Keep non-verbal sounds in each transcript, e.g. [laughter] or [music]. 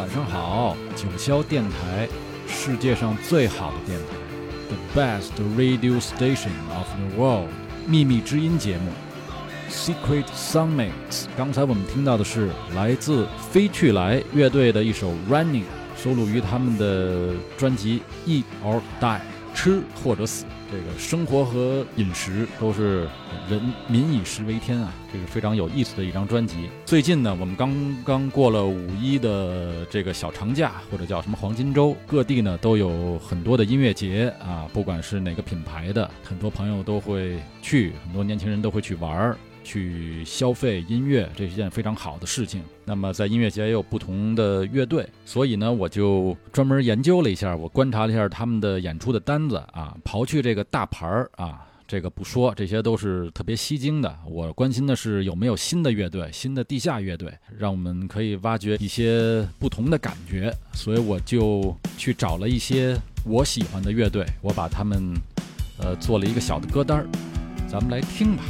晚上好！九霄电台，世界上最好的电台，The best radio station of the world，秘密知音节目，Secret Sunmates。刚才我们听到的是来自飞去来乐队的一首 Running，收录于他们的专辑 Eat or Die，吃或者死。这个生活和饮食都是人民以食为天啊，这是非常有意思的一张专辑。最近呢，我们刚刚过了五一的这个小长假，或者叫什么黄金周，各地呢都有很多的音乐节啊，不管是哪个品牌的，很多朋友都会去，很多年轻人都会去玩儿。去消费音乐，这是一件非常好的事情。那么在音乐节也有不同的乐队，所以呢，我就专门研究了一下，我观察了一下他们的演出的单子啊，刨去这个大牌儿啊，这个不说，这些都是特别吸睛的。我关心的是有没有新的乐队、新的地下乐队，让我们可以挖掘一些不同的感觉。所以我就去找了一些我喜欢的乐队，我把他们呃做了一个小的歌单儿，咱们来听吧。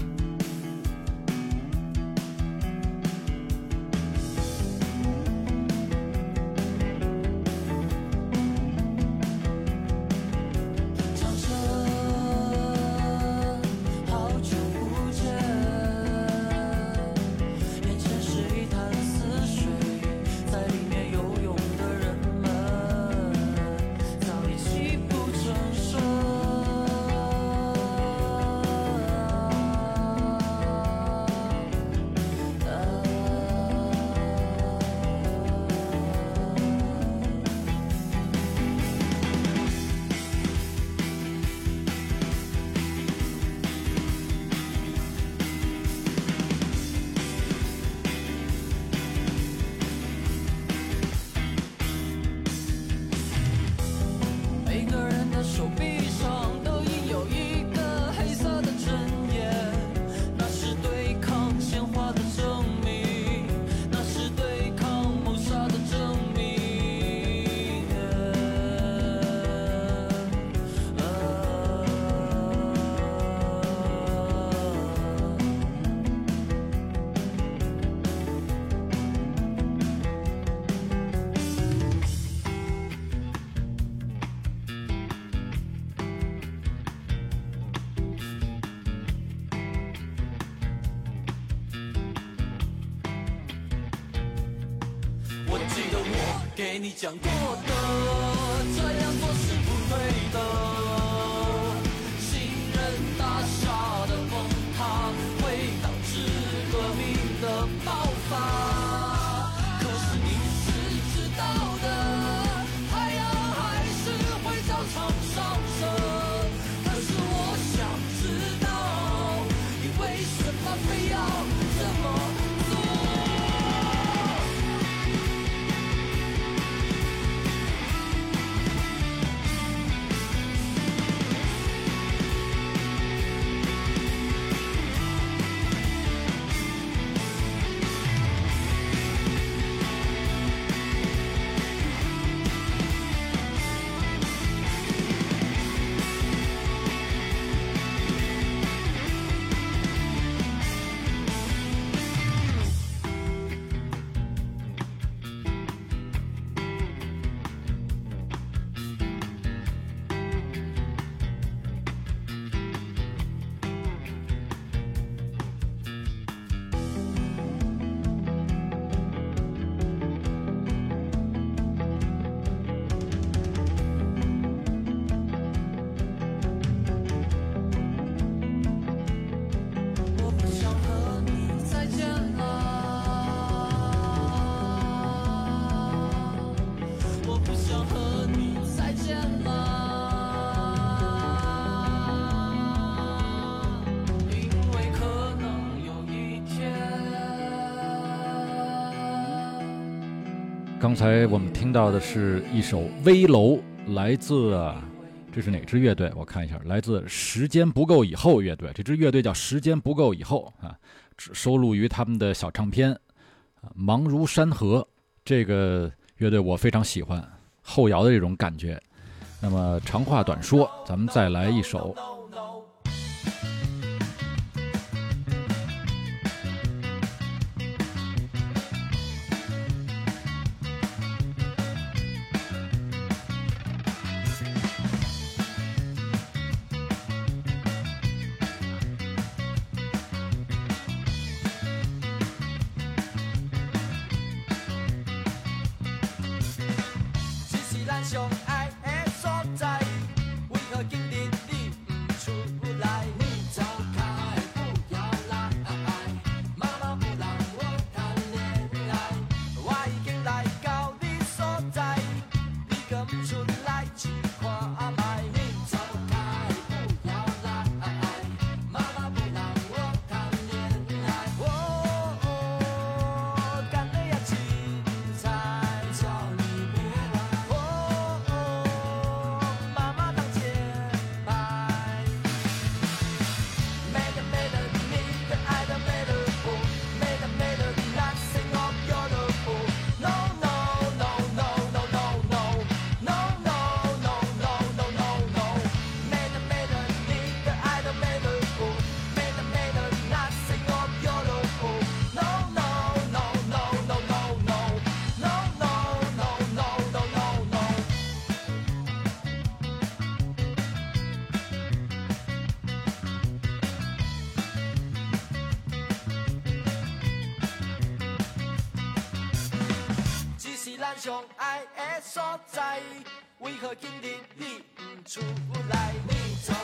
刚才我们听到的是一首《危楼》，来自这是哪支乐队？我看一下，来自《时间不够以后》乐队。这支乐队叫《时间不够以后》啊，收录于他们的小唱片《忙如山河》。这个乐队我非常喜欢后摇的这种感觉。那么长话短说，咱们再来一首。爱的所在，为何今日你不出来？你从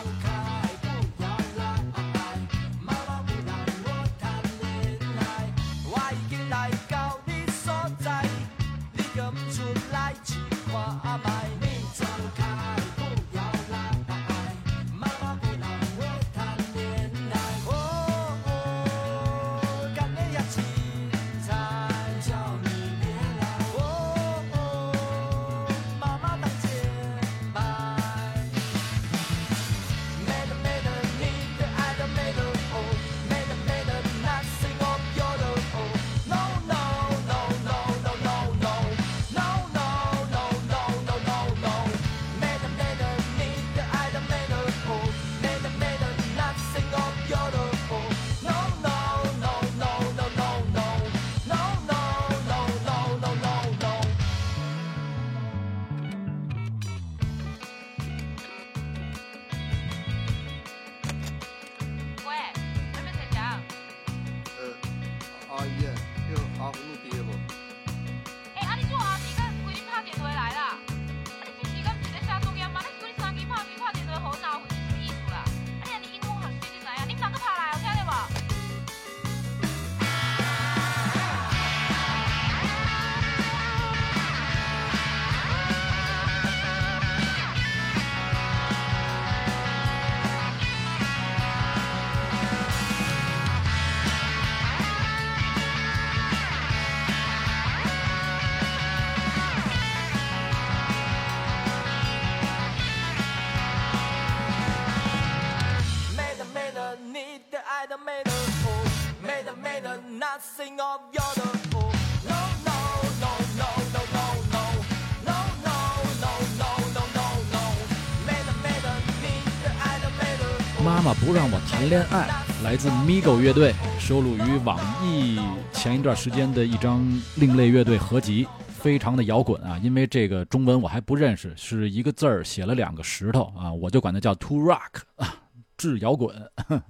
恋爱来自 migo 乐队收录于网易前一段时间的一张另类乐队合集非常的摇滚啊因为这个中文我还不认识是一个字儿写了两个石头啊我就管它叫 to rock 啊治摇滚。[laughs]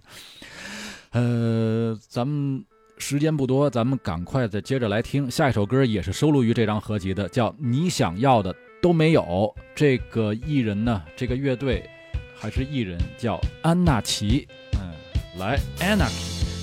呃咱们时间不多咱们赶快再接着来听下一首歌也是收录于这张合集的叫你想要的都没有。这个艺人呢这个乐队还是艺人叫安娜奇来 anarchy。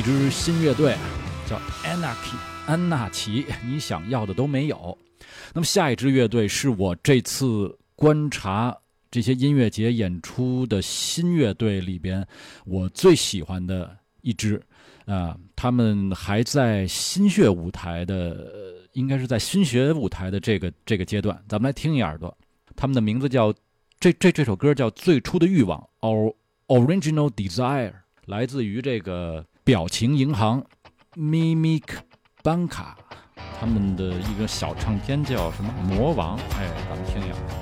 一支新乐队叫 Anarchy，安纳奇，你想要的都没有。那么下一支乐队是我这次观察这些音乐节演出的新乐队里边我最喜欢的一支，啊、他们还在新血舞台的，应该是在新学舞台的这个这个阶段，咱们来听一耳朵。他们的名字叫这这这首歌叫《最初的欲望》，Or Original Desire，来自于这个表情银行 Mimic Banka。他们的一个小唱片叫什么《魔王》，哎，咱们听一下。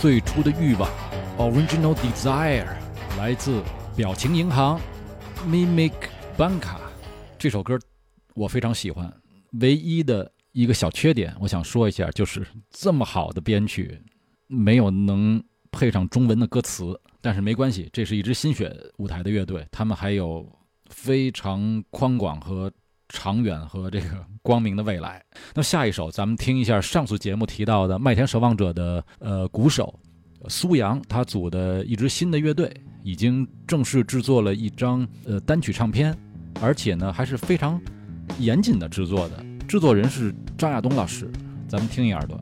最初的欲望，Original Desire，来自表情银行，Mimic Banka。这首歌我非常喜欢，唯一的一个小缺点，我想说一下，就是这么好的编曲，没有能配上中文的歌词。但是没关系，这是一支新血舞台的乐队，他们还有非常宽广和长远和这个 [laughs] 光明的未来。那下一首，咱们听一下上次节目提到的麦田守望者的呃鼓手苏阳，他组的一支新的乐队，已经正式制作了一张呃单曲唱片，而且呢还是非常严谨的制作的。制作人是张亚东老师，咱们听一耳朵。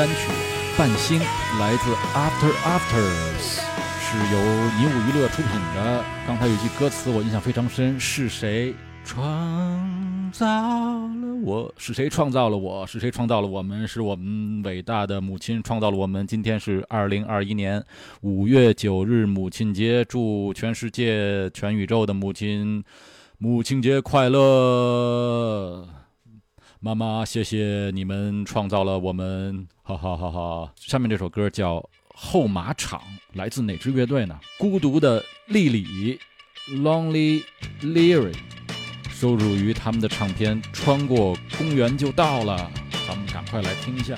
单曲《半星》，来自 After Afters，是由尼舞娱乐出品的。刚才有一句歌词我印象非常深：是谁创造了我？是谁创造了我？是谁创造了我们？是我们伟大的母亲创造了我们。今天是二零二一年五月九日，母亲节，祝全世界、全宇宙的母亲母亲节快乐！妈妈，谢谢你们创造了我们，哈哈哈哈！下面这首歌叫《后马场》，来自哪支乐队呢？孤独的莉莉 （Lonely Lyric），收录于他们的唱片《穿过公园就到了》。咱们赶快来听一下。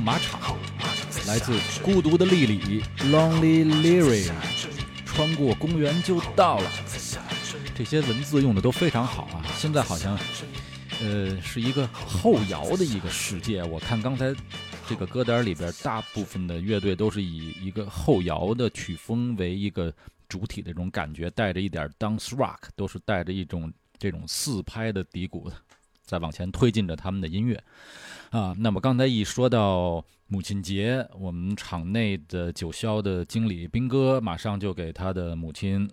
马场来自孤独的莉莉 （Lonely Lyric），下坠穿过公园就到了。这些文字用的都非常好啊！现在好像，呃，是一个后摇的一个世界。我看刚才这个歌单里边，大部分的乐队都是以一个后摇的曲风为一个主体的这种感觉，带着一点 dance rock，都是带着一种这种四拍的底鼓的，在往前推进着他们的音乐啊。那么刚才一说到母亲节，我们场内的九霄的经理兵哥马上就给他的母亲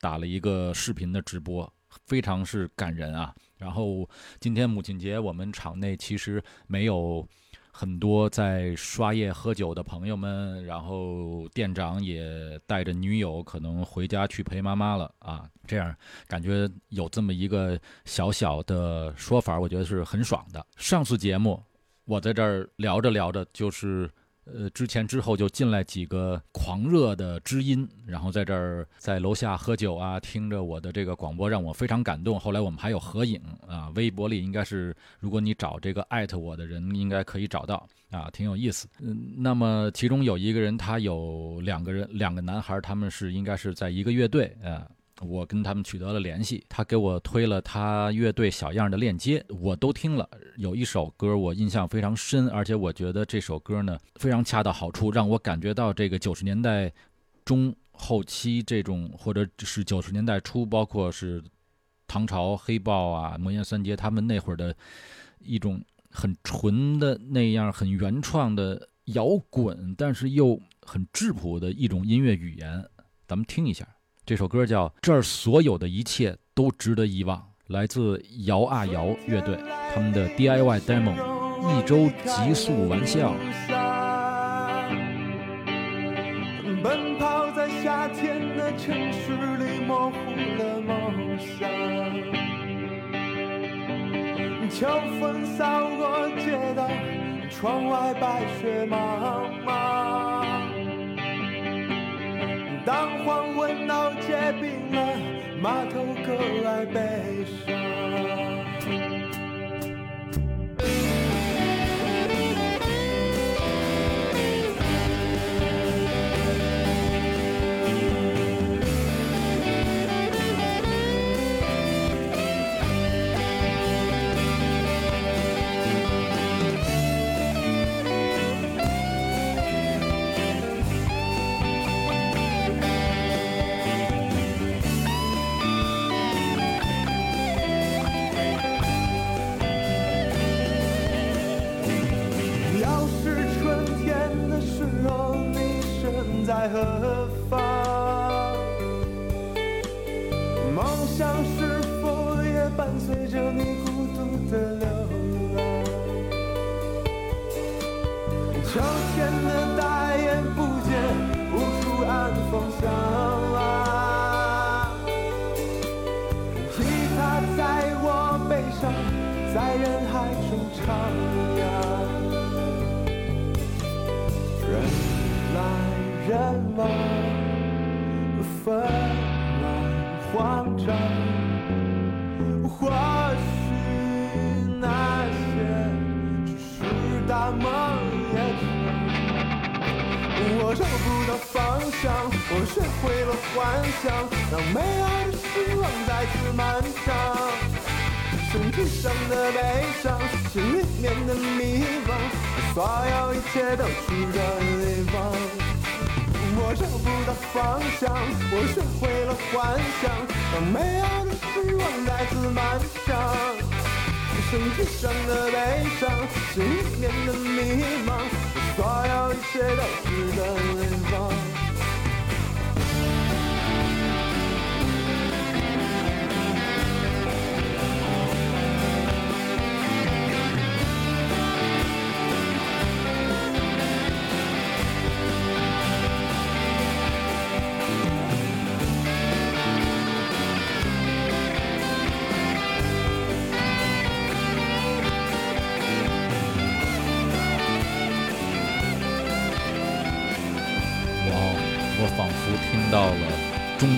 打了一个视频的直播，非常是感人啊。然后今天母亲节，我们场内其实没有很多在刷夜喝酒的朋友们，然后店长也带着女友可能回家去陪妈妈了啊。这样感觉有这么一个小小的说法，我觉得是很爽的。上次节目我在这儿聊着聊着，就是呃，之前之后就进来几个狂热的知音，然后在这儿在楼下喝酒啊，听着我的这个广播，让我非常感动。后来我们还有合影啊，微博里应该是，如果你找这个艾特我的人，应该可以找到啊，挺有意思。嗯，那么其中有一个人，他有两个人，两个男孩，他们是应该是在一个乐队啊。我跟他们取得了联系，他给我推了他乐队小样的链接，我都听了。有一首歌我印象非常深，而且我觉得这首歌呢非常恰到好处，让我感觉到这个九十年代中后期这种，或者是九十年代初，包括是唐朝黑豹啊、魔岩三杰他们那会儿的一种很纯的那样很原创的摇滚，但是又很质朴的一种音乐语言。咱们听一下。这首歌叫《这儿所有的一切都值得遗忘》。来自摇啊摇乐队，他们的 DIY demo《一周极速玩笑》。奔跑在夏天的城市里，模糊了梦想。秋风扫过街道，窗外白雪茫茫。当黄昏闹结冰了，码头格外悲伤。身的悲伤，心里面的迷茫，所有一切都去的地方。我找不到方向，我学会了幻想，让美好的时光再次漫长。身体上的悲伤，心里面的迷茫，所有一切都去的地方。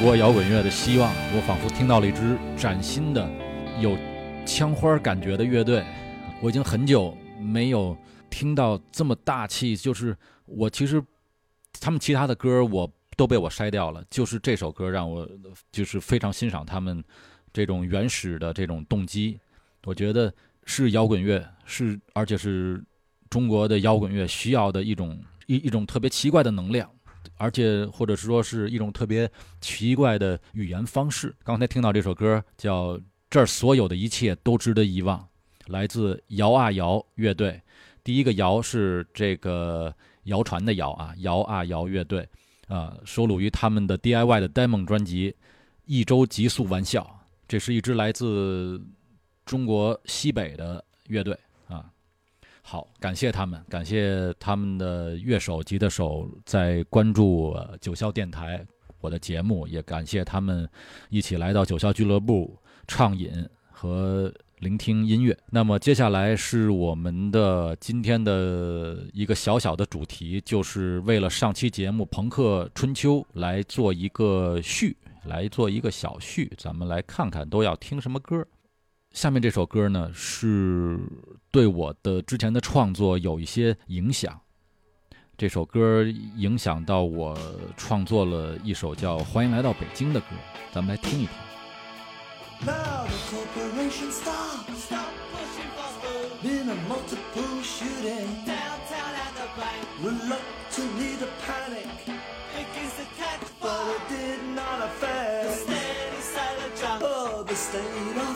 国摇滚乐的希望，我仿佛听到了一支崭新的、有枪花感觉的乐队。我已经很久没有听到这么大气，就是我其实他们其他的歌我都被我筛掉了，就是这首歌让我就是非常欣赏他们这种原始的这种动机。我觉得是摇滚乐，是而且是中国的摇滚乐需要的一种一一种特别奇怪的能量。而且或者是说是一种特别奇怪的语言方式。刚才听到这首歌叫《这儿所有的一切都值得遗忘》，来自摇啊摇乐队。第一个摇是这个谣传的谣啊，摇啊摇乐队啊，收录于他们的 DIY 的 demo 专辑《一周极速玩笑》。这是一支来自中国西北的乐队。好，感谢他们，感谢他们的乐手、吉他手在关注呃九霄电台我的节目，也感谢他们一起来到九霄俱乐部畅饮和聆听音乐。那么接下来是我们的今天的一个小小的主题，就是为了上期节目《朋克春秋》来做一个序，来做一个小序，咱们来看看都要听什么歌。下面这首歌呢是对我的之前的创作有一些影响这首歌影响到我创作了一首叫欢迎来到北京的歌咱们来听一听。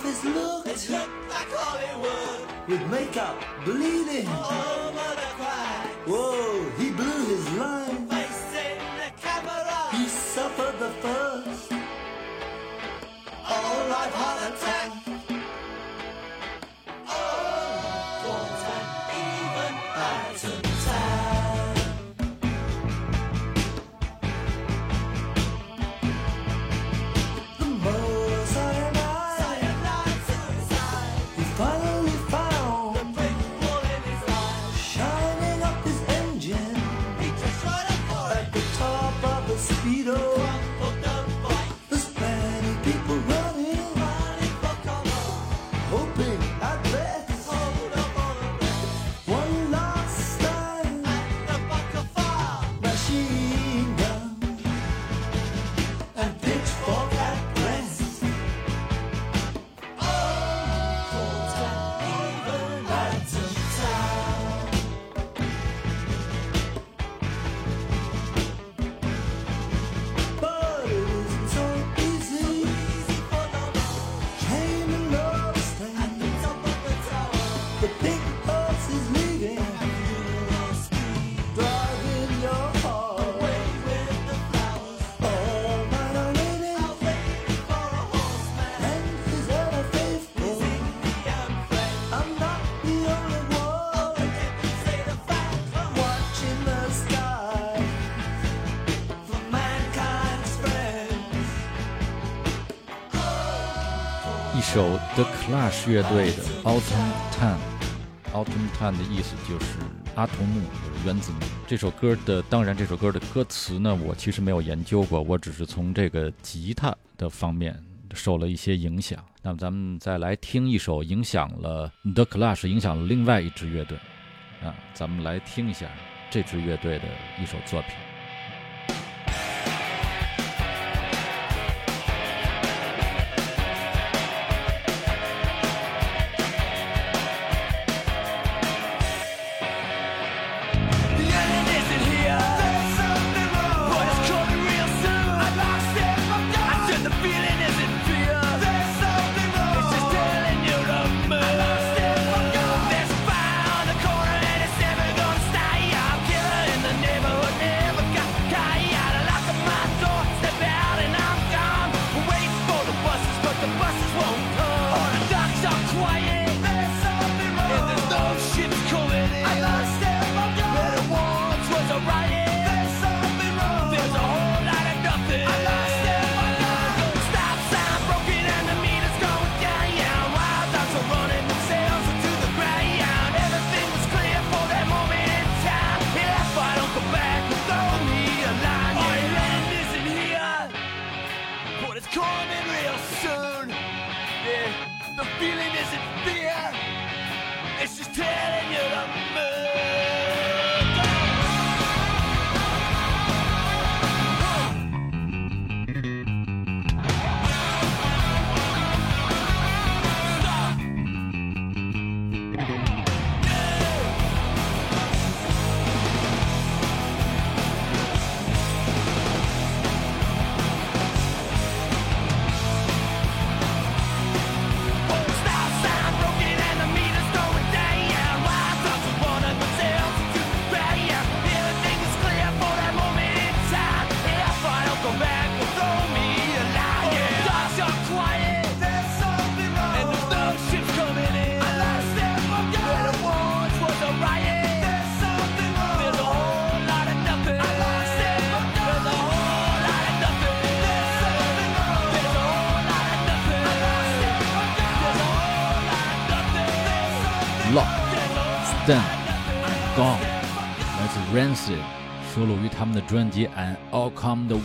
His look It looked like Hollywood with makeup bleeding. over the crowd. Whoa, he blew his line. Facing the camera. He suffered the first. All right, heart attack. 一首 The Clash 乐队的 Autumn Time，Autumn Time 的意思就是阿童木，就是原子木。这首歌的，当然这首歌的歌词呢，我其实没有研究过，我只是从这个吉他的方面受了一些影响。那么咱们再来听一首影响了 The Clash，影响了另外一支乐队啊，咱们来听一下这支乐队的一首作品。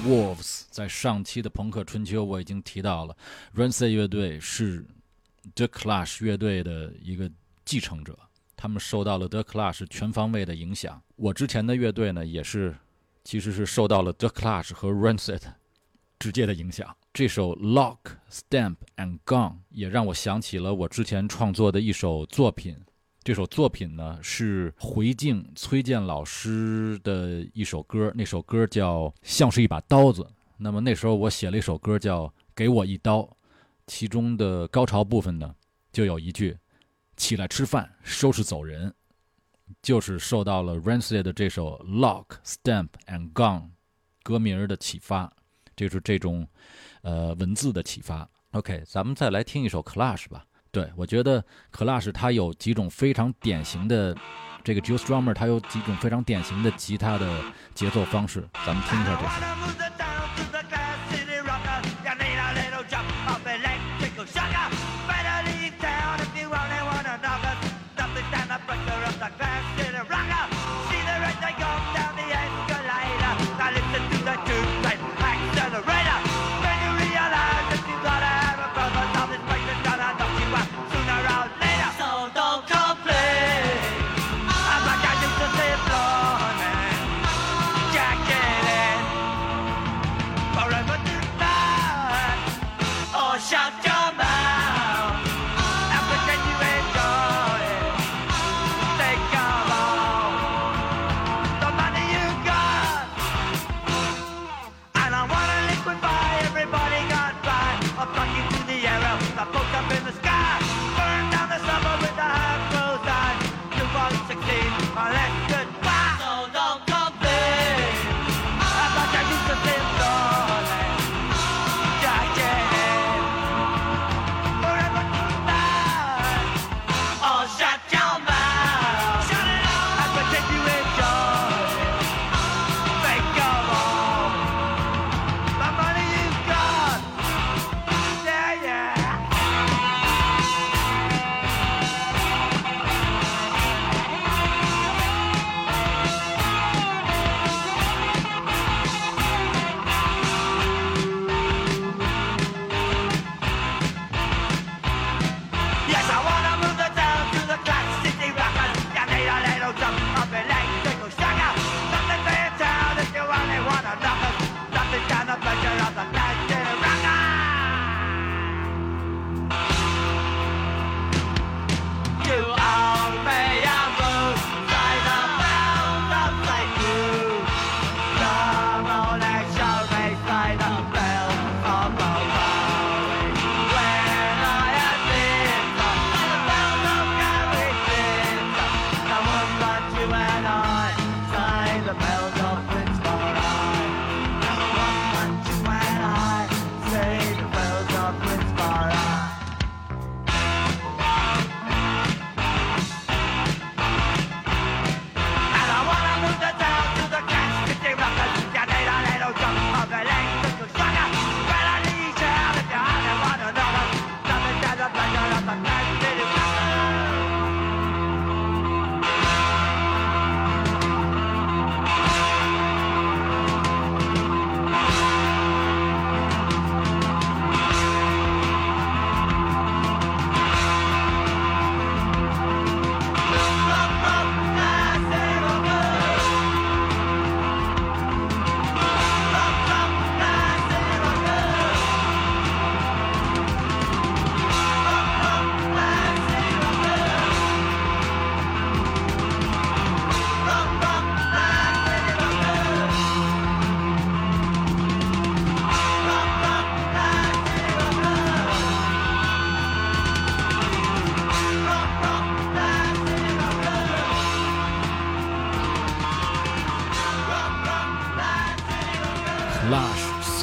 Wolves》。在上期的朋克春秋，我已经提到了 Rancid 乐队是 The Clash 乐队的一个继承者，他们受到了 The Clash 全方位的影响。我之前的乐队呢，也是其实是受到了 The Clash 和 Rancid 直接的影响。这首 Lock, Stamp and Gone 也让我想起了我之前创作的一首作品。这首作品呢是回敬崔健老师的一首歌，那首歌叫《像是一把刀子》。那么那时候我写了一首歌叫《给我一刀》，其中的高潮部分呢就有一句“起来吃饭，收拾走人”，就是受到了 Rancid 的这首《Lock, Stamp and Gone》歌名的启发，就是这种呃文字的启发。OK，咱们再来听一首 Clash 吧。对，我觉得 Clash 它有几种非常典型的，这个 Joe Strummer 他有几种非常典型的吉他的节奏方式，咱们听一下这首。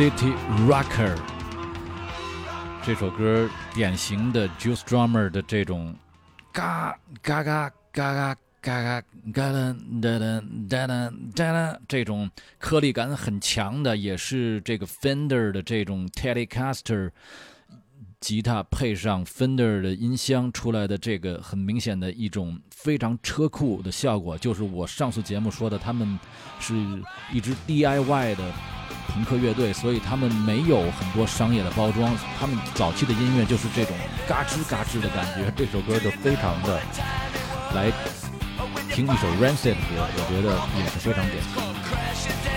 City Rocker 这首歌典型的 Juice Drummer 的这种嘎嘎嘎嘎嘎嘎嘎嘎啦哒啦哒啦哒啦这种颗粒感很强的，也是这个 Fender 的这种 Telecaster 吉他配上 Fender 的音箱出来的这个很明显的一种非常车库的效果，就是我上次节目说的，他们是一支 DIY 的朋克乐队，所以他们没有很多商业的包装，他们早期的音乐就是这种嘎吱嘎吱的感觉。这首歌就非常的来听一首 Rancid 的歌，我觉得也是非常典型。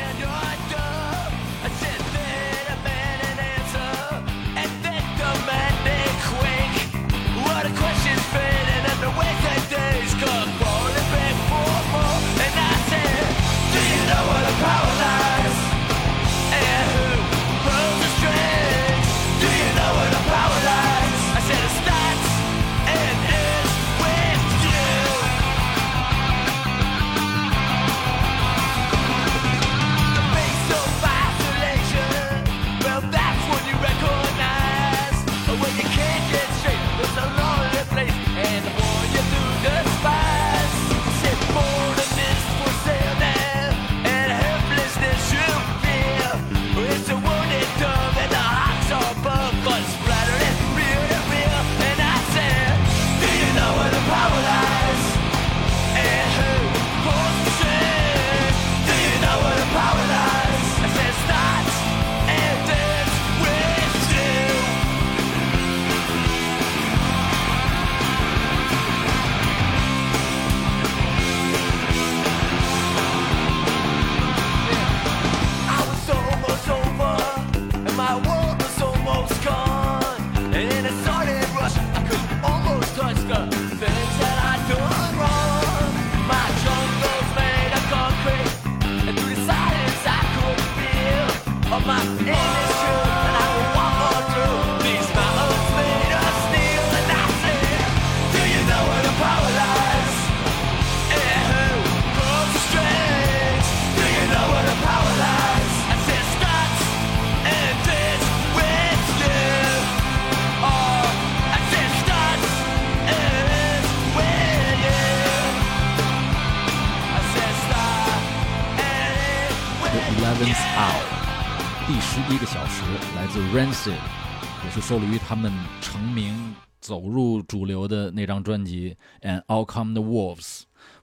收录于他们成名走入主流的那张专辑《And All Come the Wolves》。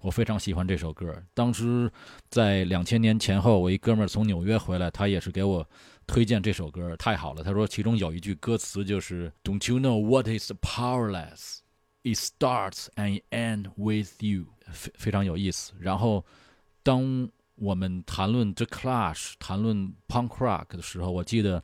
我非常喜欢这首歌。当时在两千年前后，我一哥们儿从纽约回来，他也是给我推荐这首歌，太好了。他说其中有一句歌词就是 "Don't you know what is powerless? It starts and ends with you"，非非常有意思。然后当我们谈论 The Clash、谈论 Punk Rock 的时候，我记得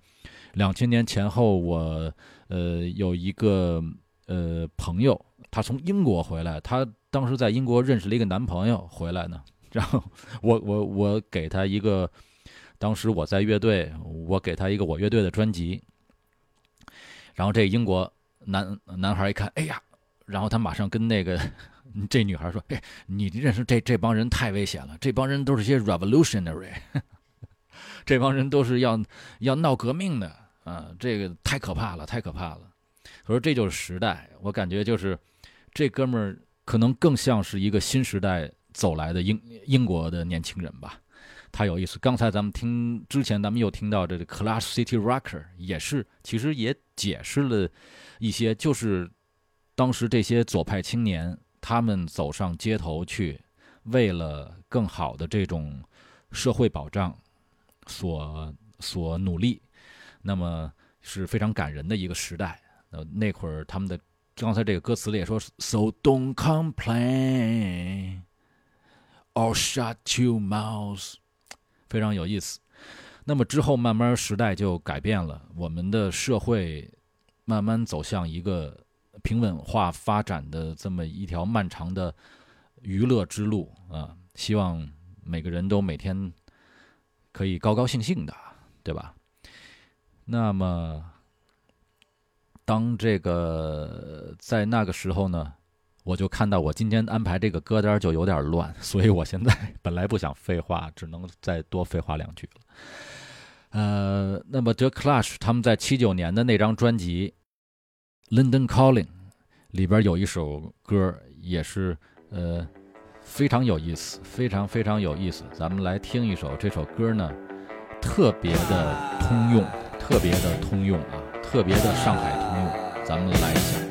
两千年前后我，呃有一个呃朋友，他从英国回来，他当时在英国认识了一个男朋友回来呢，然后我我我给他一个，当时我在乐队，我给他一个我乐队的专辑，然后这英国男男孩一看，哎呀，然后他马上跟那个这女孩说，哎，你认识这这帮人太危险了，这帮人都是些 revolutionary，[laughs] 这帮人都是要要闹革命的啊，这个太可怕了，太可怕了。我说这就是时代，我感觉就是这哥们儿可能更像是一个新时代走来的英英国的年轻人吧。太有意思。刚才咱们听之前，咱们又听到这个 Clash City Rocker，也是其实也解释了一些，就是当时这些左派青年他们走上街头去，为了更好的这种社会保障所所努力，那么是非常感人的一个时代。呃，那会儿他们的刚才这个歌词里也说，So don't complain or shut your mouth，非常有意思。那么之后慢慢时代就改变了，我们的社会慢慢走向一个平稳化发展的这么一条漫长的娱乐之路啊！希望每个人都每天可以高高兴兴的，对吧？那么。当这个在那个时候呢，我就看到我今天安排这个歌单就有点乱，所以我现在本来不想废话，只能再多废话两句了。呃，那么 The Clash 他们在七九年的那张专辑《London Calling》里边有一首歌，也是呃非常有意思，非常非常有意思。咱们来听一首，这首歌呢特别的通用，特别的通用啊。特别的上海通用，咱们来一下。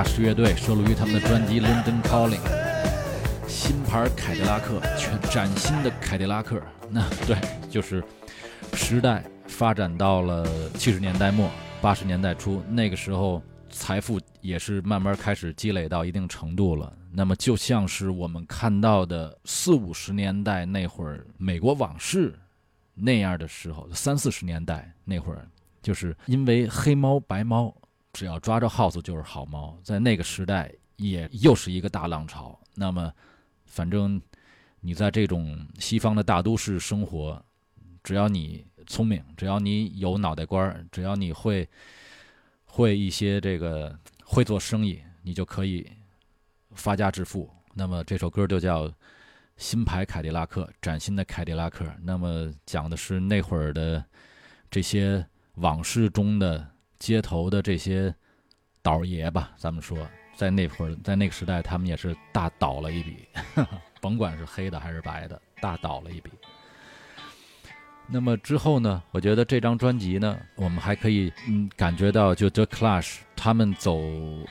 大师乐队，收录于他们的专辑《London Calling》。新牌凯迪拉克，全崭新的凯迪拉克。那对，就是时代发展到了七十年代末、八十年代初，那个时候财富也是慢慢开始积累到一定程度了。那么就像是我们看到的四五十年代那会儿美国往事那样的时候，三四十年代那会儿，就是因为黑猫白猫，只要抓着耗子就是好猫，在那个时代也又是一个大浪潮。那么，反正你在这种西方的大都市生活，只要你聪明，只要你有脑袋瓜儿，只要你会会一些这个会做生意，你就可以发家致富。那么这首歌就叫《新牌凯迪拉克》，崭新的凯迪拉克。那么讲的是那会儿的这些往事中的街头的这些倒爷吧，咱们说，在那会儿，在那个时代，他们也是大倒了一笔，[laughs] 甭管是黑的还是白的，大倒了一笔。那么之后呢？我觉得这张专辑呢，我们还可以嗯感觉到，就 The Clash 他们走，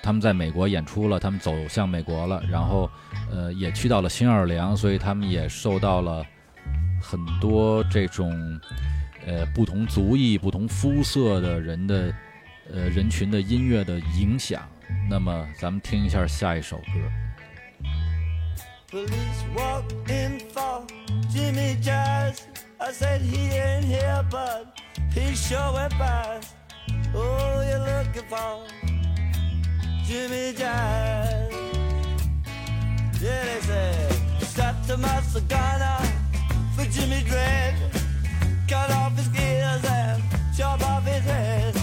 他们在美国演出了，他们走向美国了，然后呃也去到了新奥尔良，所以他们也受到了很多这种呃不同族裔、不同肤色的人的呃人群的音乐的影响。那么咱们听一下下一首歌。Police walk in for Jimmy Jazz. I said he ain't here, but he sure went by. Oh, you're looking for Jimmy Jazz. Yeah, they said shot the master gunner for Jimmy Dread. Cut off his gears and chop off his head.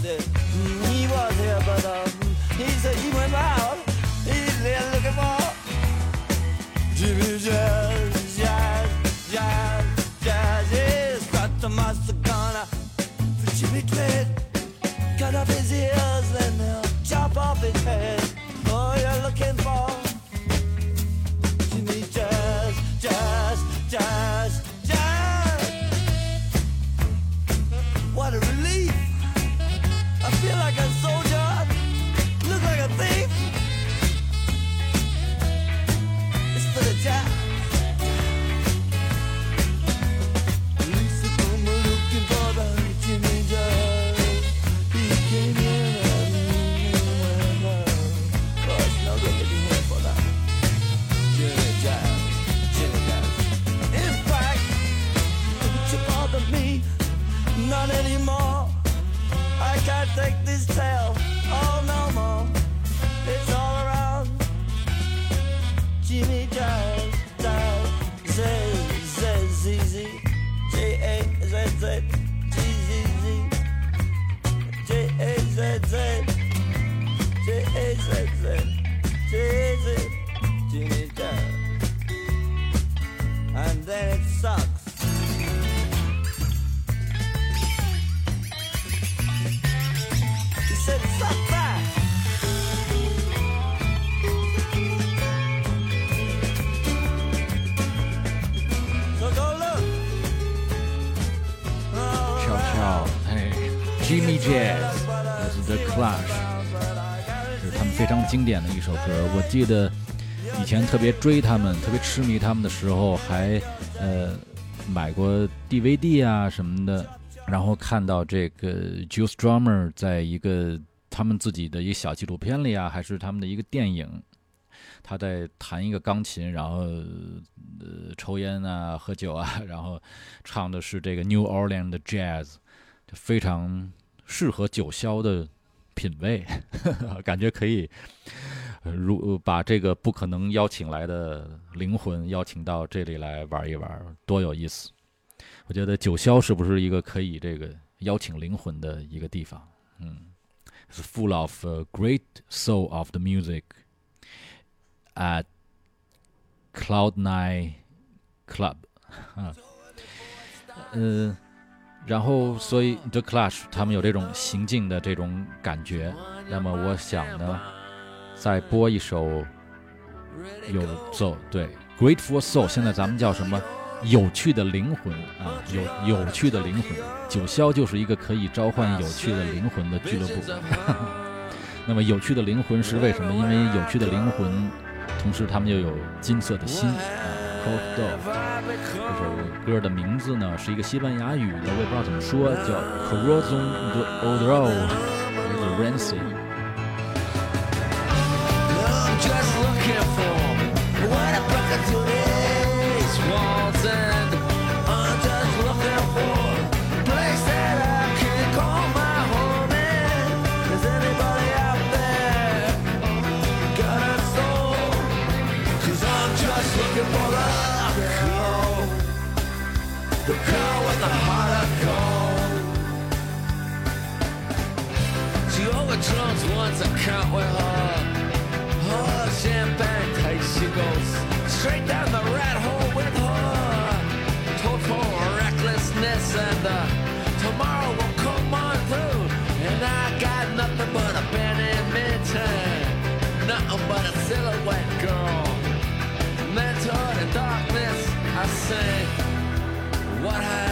Jazz? I said, "Mm, he was here, but um, he said he went out. He's there looking for Jimmy Jazz, Jazz, Jazz, Jazz. Yes, got the master gunner for Jimmy Clint. Cut off his ears, 经典的一首歌。我记得以前特别追他们，特别痴迷他们的时候，还呃买过 DVD 啊什么的，然后看到这个 Juice Drummer 在一个他们自己的一个小纪录片里啊，还是他们的一个电影，他在弹一个钢琴，然后呃抽烟啊、喝酒啊，然后唱的是这个 New Orleans 的 Jazz，就非常适合九霄的品味，[laughs] 感觉可以。如把这个不可能邀请来的灵魂邀请到这里来玩一玩，多有意思！我觉得九霄是不是一个可以这个邀请灵魂的一个地方？嗯，It's full of、great soul of the music at Cloud Nine Club 啊，嗯、然后所以 The Clash 他们有这种行进的这种感觉，那么我想呢。再播一首有奏对，grateful soul，现在咱们叫什么？有趣的灵魂啊，有有趣的灵魂。九霄就是一个可以召唤有趣的灵魂的俱乐部。[laughs] 那么有趣的灵魂是为什么？因为有趣的灵魂，同时他们又有金色的心 c o l d Dog。这首歌的名字呢是一个西班牙语的，我也不知道怎么说，叫 Corazon de Oro，来自 Rancy。Count with her. Oh, champagne tight she goes straight down the rat hole with her. Total recklessness and uh, tomorrow will come on through. And I got nothing but a badminton, nothing but a silhouette girl. Mentor in darkness, I sing. What have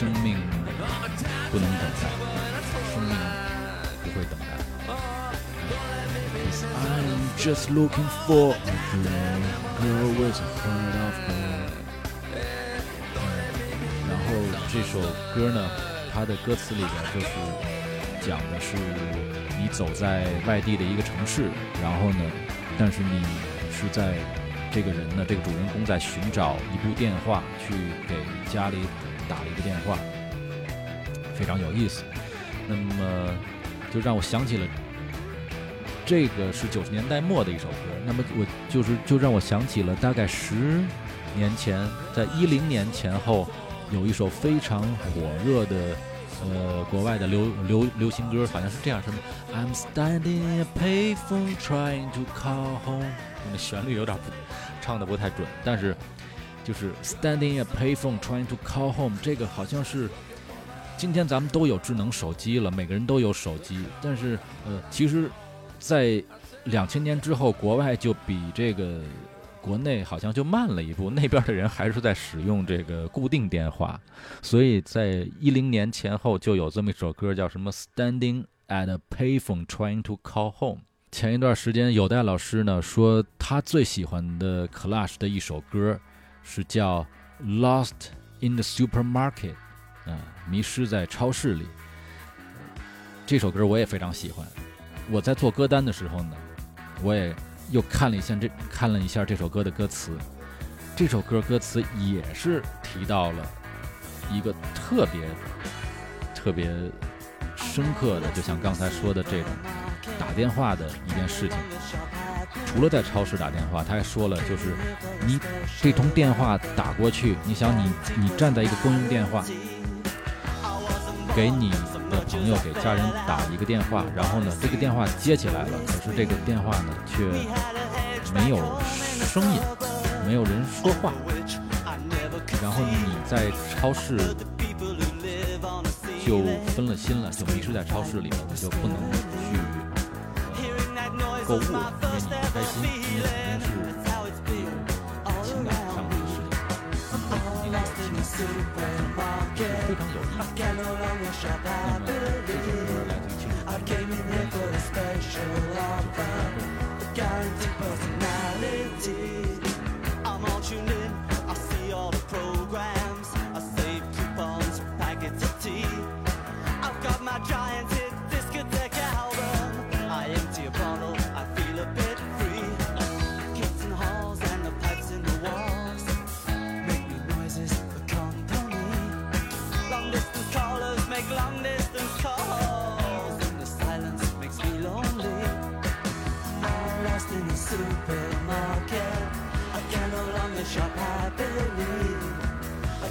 生命不能等待，生命不会等待。Is I'm just looking for a girl, girl with a heart of gold。然后这首歌呢，它的歌词里边就是讲的是你走在外地的一个城市，然后呢，但是你是在这个人呢，这个主人公在寻找一部电话，去给家里打了一个电话，非常有意思。那么就让我想起了。这个是九十年代末的一首歌，那么我就是就让我想起了大概十年前，在一零年前后，有一首非常火热的，呃，国外的流流流行歌，好像是这样，什么 I'm standing in a payphone trying to call home，那旋律有点不唱的不太准，但是就是 standing at payphone trying to call home，这个好像是今天咱们都有智能手机了，每个人都有手机，但是呃，其实，在两千年之后，国外就比这个国内好像就慢了一步，那边的人还是在使用这个固定电话，所以在一零年前后就有这么一首歌，叫什么 “Standing at Payphone Trying to Call Home”。前一段时间，有代老师呢说他最喜欢的 Clash 的一首歌是叫《Lost in the Supermarket》，啊，迷失在超市里。这首歌我也非常喜欢。我在做歌单的时候呢，我也又看了一下这看了一下这首歌的歌词。这首歌歌词也是提到了一个特别特别深刻的，就像刚才说的这种打电话的一件事情。除了在超市打电话，他还说了，就是你这通电话打过去，你想你你站在一个公用电话，给你的朋友、给家人打一个电话，然后呢，这个电话接起来了，可是这个电话呢却没有声音，没有人说话，然后你在超市就分了心了，就迷失在超市里了，你就不能购物，开心，是有情感上的事情，肯定有情绪，非常有意思。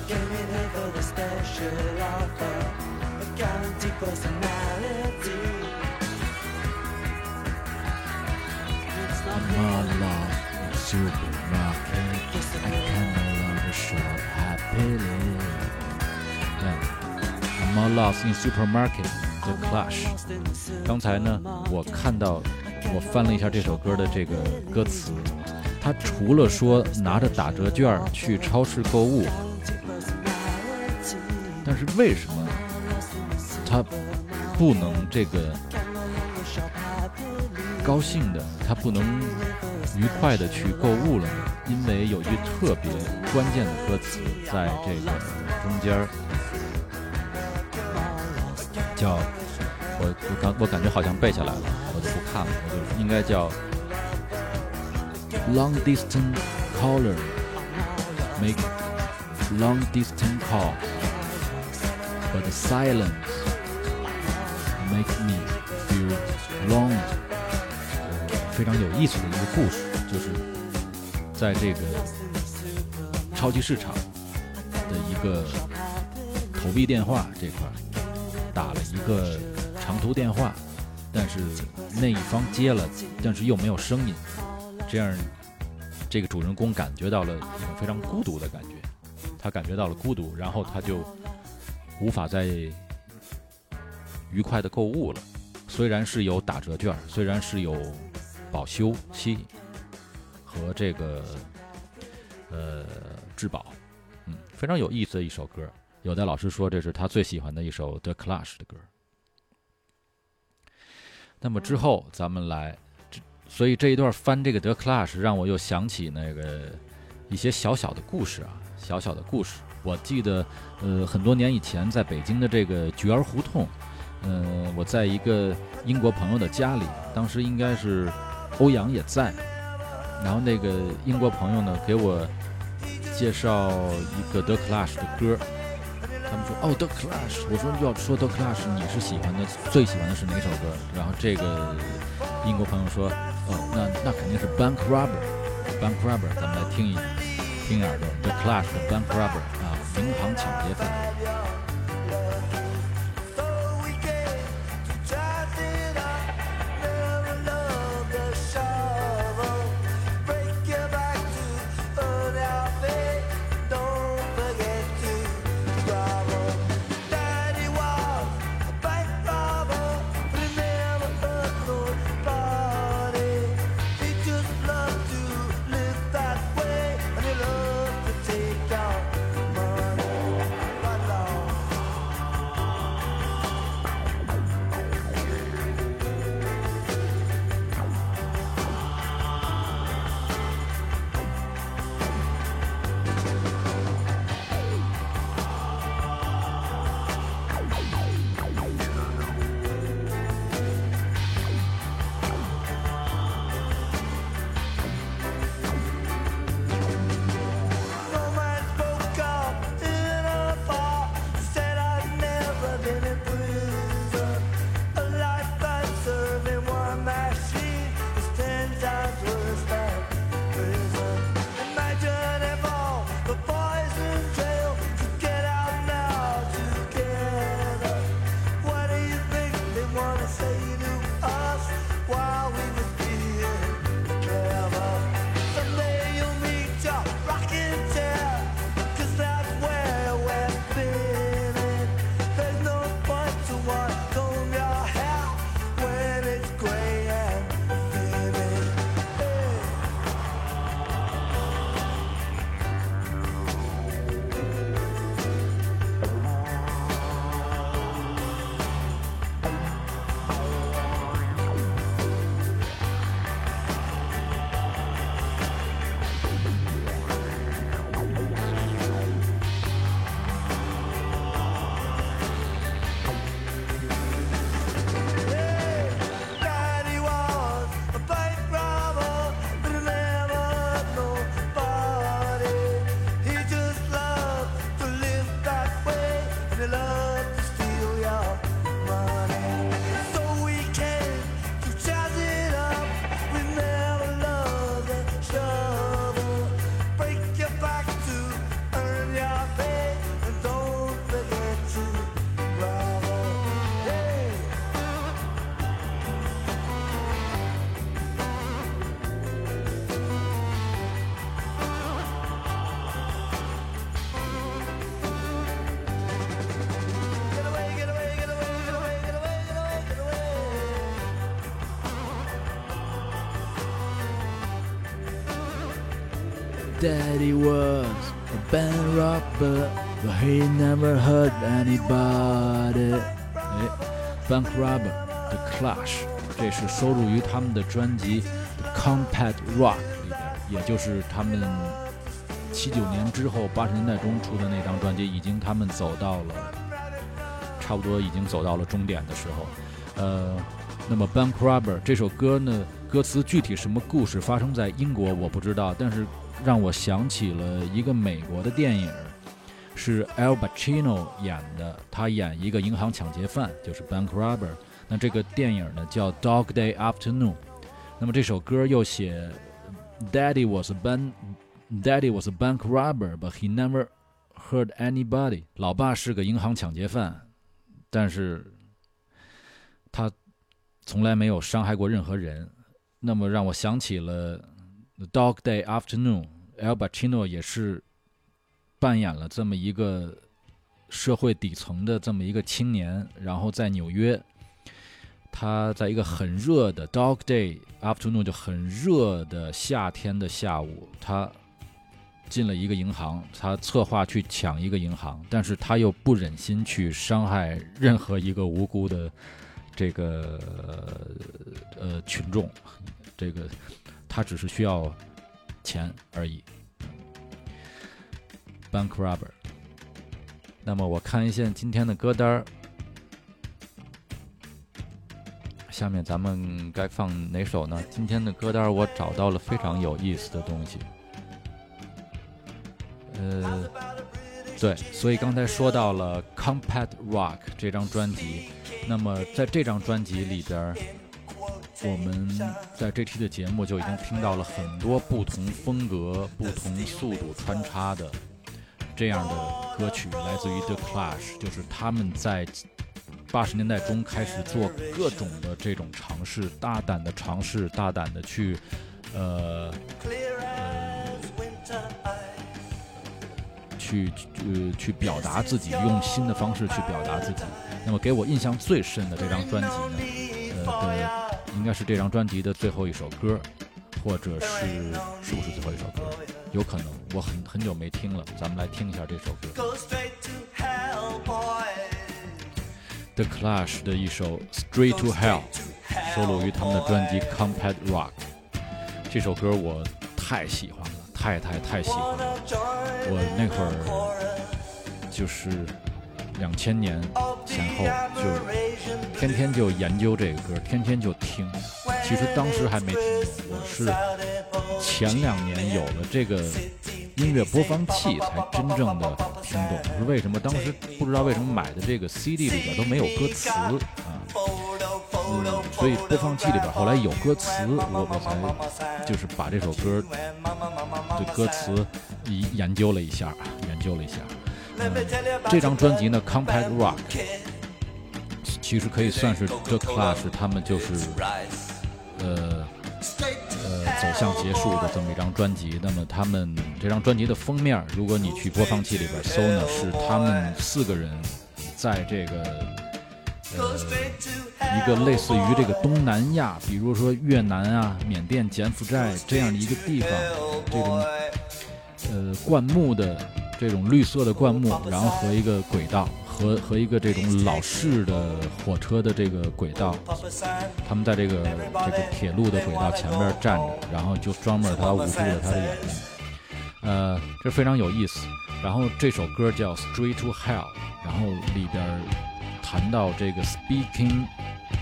Getting in for the special offer. A guaranteed personality. It's not more love in supermarket I can no longer shop happily. I'm more lost in supermarket. The clash. 刚才呢，我看到我翻了一下这首歌的这个歌词，它除了说拿着打折券去超市购物。但是为什么他不能这个高兴的，他不能愉快的去购物了呢？因为有一句特别关键的歌词在这个中间儿，叫我我感我感觉好像背下来了，我就不看了，我就应该叫 long distance caller make long distance call but the silence makes me feel lonely。非常有意思的一个故事，就是在这个超级市场的一个投币电话这块儿打了一个长途电话，但是那一方接了，但是又没有声音，这样这个主人公感觉到了一种非常孤独的感觉，他感觉到了孤独，然后他就无法再愉快的购物了。虽然是有打折券，虽然是有保修期和这个呃质保，嗯，非常有意思的一首歌。有的老师说这是他最喜欢的一首 The Clash 的歌。那么之后咱们来，这所以这一段翻这个 The Clash 让我又想起那个一些小小的故事啊，小小的故事。我记得呃很多年以前在北京的这个菊儿胡同，嗯、我在一个英国朋友的家里，当时应该是欧阳也在，然后那个英国朋友呢给我介绍一个 The Clash 的歌，他们说哦 The Clash，我说要说 The Clash，你是喜欢的最喜欢的是哪首歌？然后这个英国朋友说哦那那肯定是 Bank Robber，Bank Robber，咱们来听一听一耳朵 The Clash 的 Bank Robber，银行抢劫犯。Daddy was a band robber, but he never hurt anybody。哎，Bank Robber The Clash，这是收录于他们的专辑《The Compact Rock》里边，也就是他们七九年之后八十年代中出的那张专辑，已经他们走到了差不多已经走到了终点的时候。呃，那么《Bank Robber》这首歌呢，歌词具体什么故事发生在英国我不知道，但是让我想起了一个美国的电影，是 Al Pacino 演的，他演一个银行抢劫犯，就是 Bank Robber。那这个电影呢叫《Dog Day Afternoon》，那么这首歌又写 Daddy was a bank Daddy was a bank robber, but he never hurt anybody。老爸是个银行抢劫犯，但是他从来没有伤害过任何人。那么让我想起了《The Dog Day Afternoon》，Al Pacino 也是扮演了这么一个社会底层的这么一个青年，然后在纽约，他在一个很热的 Dog Day Afternoon 就很热的夏天的下午，他进了一个银行，他策划去抢一个银行，但是他又不忍心去伤害任何一个无辜的这个呃群众，这个他只是需要钱而已。Bank Robber。那么我看一下今天的歌单，下面咱们该放哪首呢？今天的歌单我找到了非常有意思的东西。呃，对，所以刚才说到了《Compact Rock》这张专辑，那么在这张专辑里边，我们在这期的节目就已经听到了很多不同风格、不同速度穿插的这样的歌曲，来自于 The Clash，就是他们在八十年代中开始做各种的这种尝试，大胆的尝试，大胆的去，呃，去呃去表达自己，用新的方式去表达自己。那么给我印象最深的这张专辑呢，呃的应该是这张专辑的最后一首歌，或者是是不是最后一首歌？有可能，我很很久没听了，咱们来听一下这首歌。Go straight to hell, boy. The Clash 的一首《Straight to Hell》，收录于他们的专辑《Compact Rock》。这首歌我太喜欢了，太太太喜欢了。我那会儿就是两千年前后就天天就研究这个歌，天天就听。其实当时还没听懂，我是前两年有了这个音乐播放器才真正的听懂。是为什么？当时不知道为什么买的这个 CD 里边都没有歌词啊。嗯，所以播放器里边后来有歌词，我我才就是把这首歌的歌词一研究了一下，研究了一下。这张专辑呢，《Compact Rock》其实可以算是 The Clash 他们就是呃呃走向结束的这么一张专辑。那么他们这张专辑的封面，如果你去播放器里边搜呢，是他们四个人在这个呃一个类似于这个东南亚，比如说越南啊、缅甸、柬埔寨这样的一个地方，这种呃灌木的这种绿色的灌木，然后和一个轨道，和和一个这种老式的火车的这个轨道，他们在这个这个铁路的轨道前面站着，然后就专门他捂住了他的眼睛，呃，这非常有意思。然后这首歌叫《Straight to Hell》，然后里边谈到这个 Speaking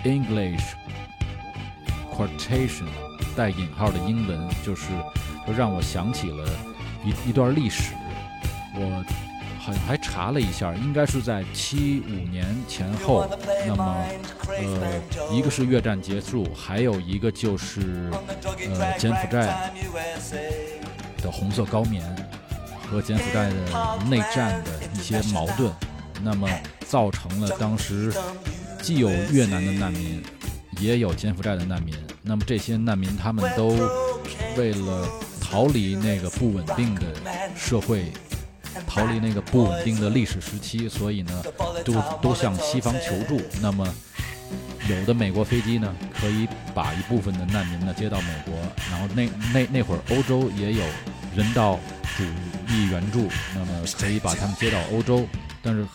English quotation 带引号的英文，就是就让我想起了一一段历史。我好像还查了一下，应该是在七五年前后。那么，呃，一个是越战结束，还有一个就是呃柬埔寨的红色高棉和柬埔寨的内战的一些矛盾，那么造成了当时既有越南的难民，也有柬埔寨的难民。那么这些难民他们都为了逃离那个不稳定的社会。逃离那个不稳定的历史时期，所以呢，都都向西方求助。那么，有的美国飞机呢，可以把一部分的难民呢接到美国，然后那那那会儿欧洲也有人道主义援助，那么可以把他们接到欧洲。但是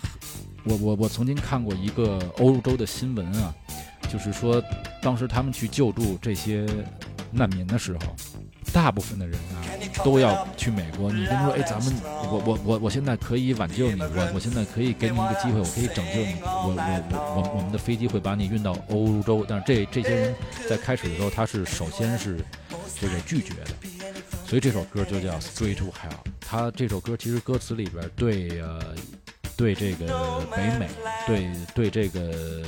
我我我曾经看过一个欧洲的新闻啊，就是说当时他们去救助这些难民的时候，大部分的人啊都要去美国。你跟他说，哎，咱们我我我我现在可以挽救你，我我现在可以给你一个机会，我可以拯救你，我我我我我们的飞机会把你运到欧洲。但是这这些人在开始的时候，他是首先是这个拒绝的，所以这首歌就叫《Straight to Hell》。他这首歌其实歌词里边对呃对这个北美，对对这个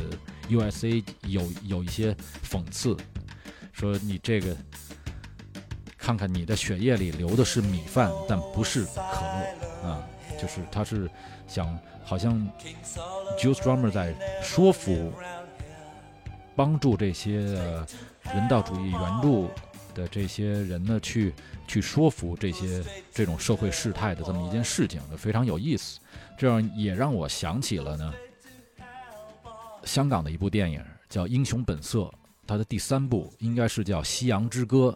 USA 有有一些讽刺，说你这个看看你的血液里流的是米饭，但不是可乐啊，就是他是想好像 Juice Drummer 在说服帮助这些人道主义援助的这些人呢，去去说服这些这种社会事态的这么一件事情，非常有意思。这样也让我想起了呢，香港的一部电影叫《英雄本色》，它的第三部应该是叫《夕阳之歌》。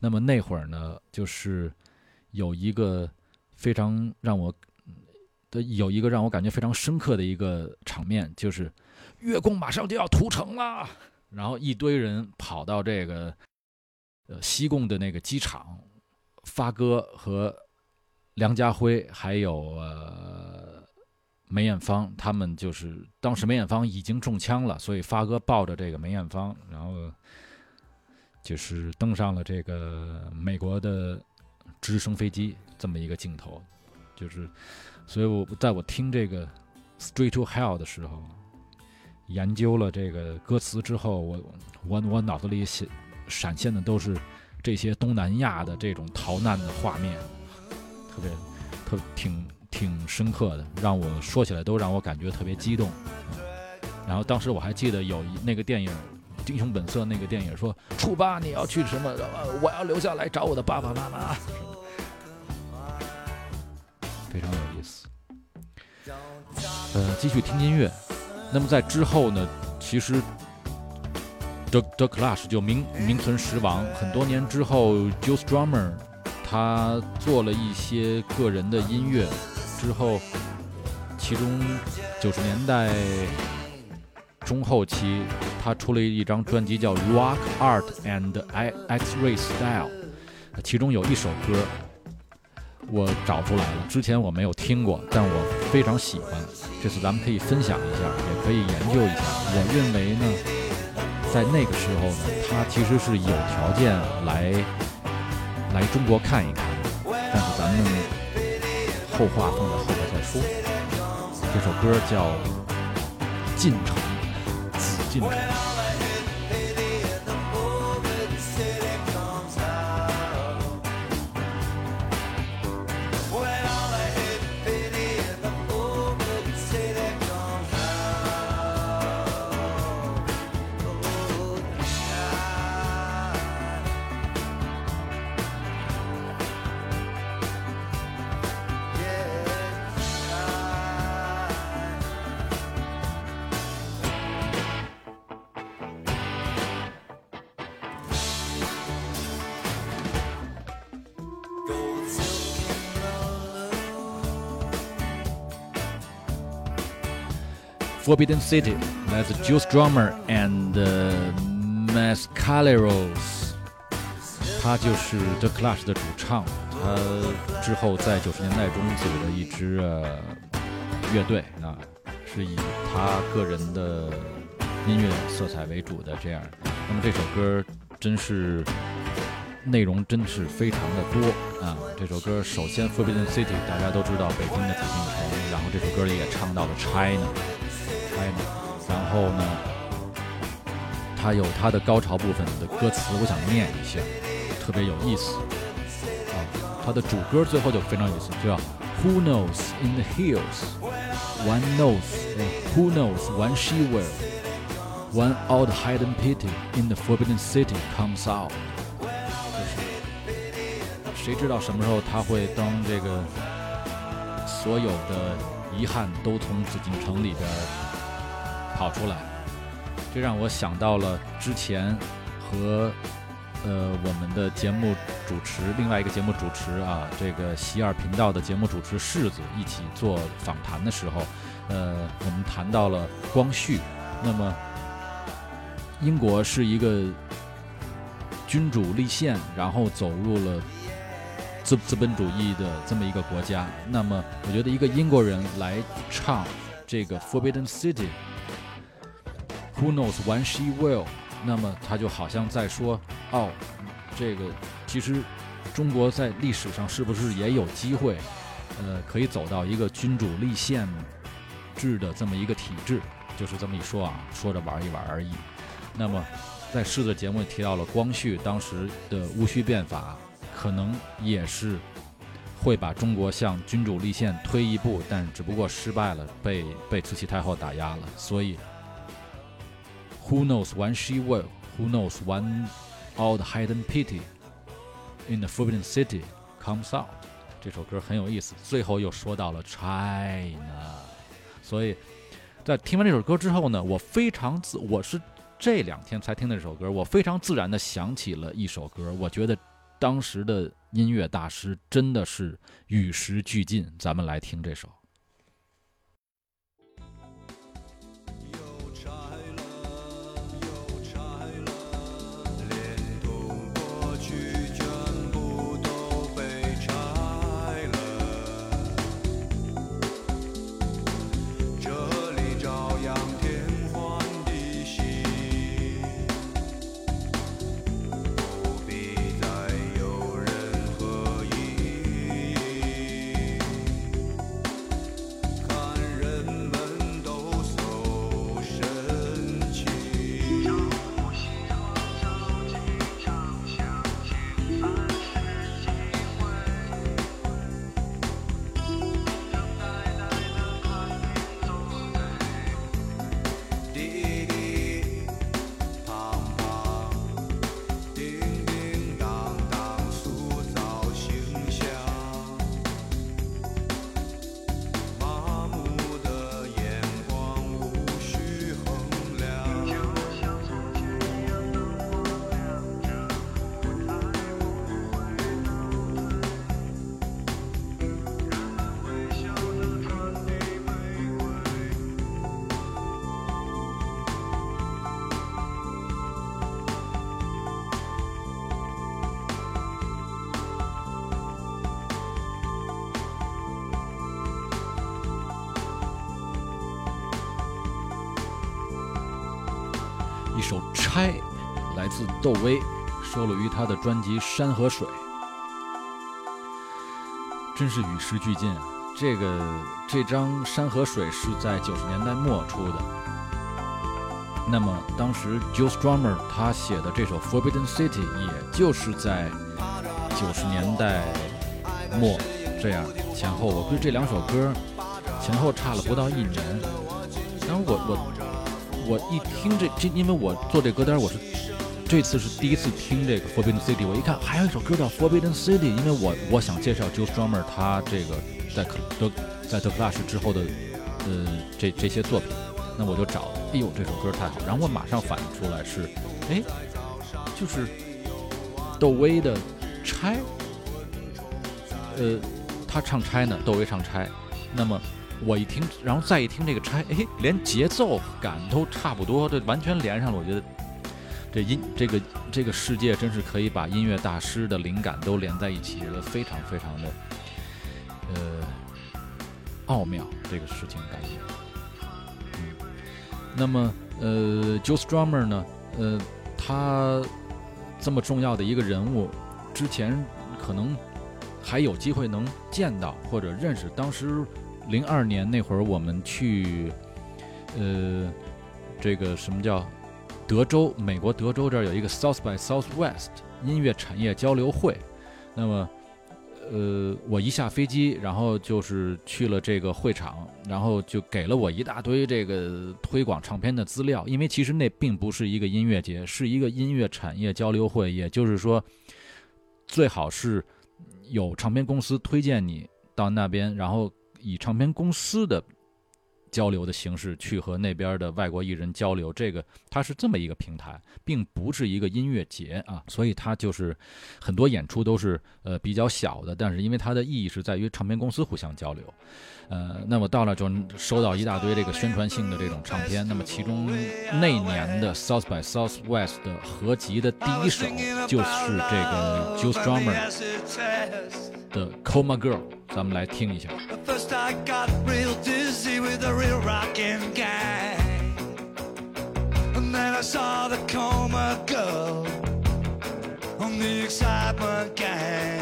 那么那会儿呢，就是有一个非常让我的有一个让我感觉非常深刻的一个场面，就是月宫马上就要屠城了，然后一堆人跑到这个呃西贡的那个机场，发哥和梁家辉还有呃梅艳芳，他们就是当时梅艳芳已经中枪了，所以发哥抱着这个梅艳芳，然后就是登上了这个美国的直升飞机这么一个镜头，就是，所以我在我听这个《Straight to Hell》的时候，研究了这个歌词之后，我我我脑子里显闪现的都是这些东南亚的这种逃难的画面，特别特挺挺深刻的，让我说起来都让我感觉特别激动。然后当时我还记得有一那个电影《英雄本色》那个电影说，初八你要去什么？我要留下来找我的爸爸妈妈。非常有意思。呃，继续听音乐。那么在之后呢，其实 The The Clash 就名名存实亡。很多年之后，Juice Drummer 他做了一些个人的音乐之后，其中九十年代中后期，他出了一张专辑叫《Rock Art and X-Ray Style》，其中有一首歌我找出来了，之前我没有听过，但我非常喜欢。这次咱们可以分享一下，也可以研究一下。我认为呢，在那个时候呢，他其实是有条件来来中国看一看，但是咱们后话放在后边再说。这首歌叫《进城》，紫 Forbidden City 来自 Juice Drummer and Mascaleros，他就是 The Clash 的主唱。他之后在九十年代中组了一支乐队啊，是以他个人的音乐色彩为主的这样。那么这首歌真是内容真是非常的多啊！这首歌首先 Forbidden City 大家都知道北京的紫禁城，然后这首歌里也唱到了 China。然后呢，它有它的高潮部分的歌词，我想念一下，特别有意思啊。它的主歌最后就非常有意思，叫 Who knows in the hills, one knows, who knows when she will, when all the hidden pity in the forbidden city comes out。就是谁知道什么时候他会当这个所有的遗憾都从紫禁城里边跑出来，这让我想到了之前和呃，我们的节目主持，另外一个节目主持啊，这个喜尔频道的节目主持世子一起做访谈的时候，呃，我们谈到了光绪。那么，英国是一个君主立宪，然后走入了资资本主义的这么一个国家。那么，我觉得一个英国人来唱这个《Forbidden City》，Who knows when she will？那么他就好像在说，哦，这个其实中国在历史上是不是也有机会，呃，可以走到一个君主立宪制的这么一个体制？就是这么一说啊，说着玩一玩而已。那么，在狮子节目提到了光绪当时的戊戌变法，可能也是会把中国向君主立宪推一步，但只不过失败了，被被慈禧太后打压了。所以，Who knows when she will? Who knows when all the hidden pity in the forbidden city comes out? 这首歌很有意思，最后又说到了 China，所以。在听完这首歌之后呢，我非常自我是这两天才听的这首歌，我非常自然的想起了一首歌，我觉得当时的音乐大师真的是与时俱进。咱们来听这首。窦唯，收录于他的专辑《山河水》。真是与时俱进！这个这张《山河水》是在九十年代末出的。那么当时 Joe Strummer 他写的这首《Forbidden City》，也就是在九十年代末这样前后。我估计这两首歌前后差了不到一年。然后我我我一听这这，因为我做这歌单，我是这次是第一次听这个 Forbidden City，我一看还有一首歌叫 Forbidden City，因为我我想介绍 Joe Strummer 他这个在克德在德克拉什之后的呃这这些作品，那我就找，哎呦这首歌太好，然后我马上反应出来是，哎，就是窦唯的《拆》，呃，他唱拆呢，窦唯唱拆，那么。我一听，然后再一听这个拆，哎，连节奏感都差不多，这完全连上了。我觉得这音这个这个世界真是可以把音乐大师的灵感都连在一起，觉得非常非常的呃奥妙。这个事情感觉，嗯，那么呃，Joe Strummer 呢，呃，他这么重要的一个人物，之前可能还有机会能见到或者认识，当时。零二年那会儿，我们去，呃，这个什么叫德州？美国德州这儿有一个 South by Southwest 音乐产业交流会。那么，呃，我一下飞机，然后就是去了这个会场，然后就给了我一大堆这个推广唱片的资料。因为其实那并不是一个音乐节，是一个音乐产业交流会。也就是说，最好是有唱片公司推荐你到那边，然后。以唱片公司的交流的形式去和那边的外国艺人交流，这个它是这么一个平台，并不是一个音乐节啊，所以它就是很多演出都是呃比较小的，但是因为它的意义是在于唱片公司互相交流，呃，那么到了就收到一大堆这个宣传性的这种唱片，那么其中那年的 South by Southwest 的合集的第一首就是这个 Juice Drummer 的 Coma Girl，咱们来听一下。With the real rockin' gang. And then I saw the coma girl on the excitement gang.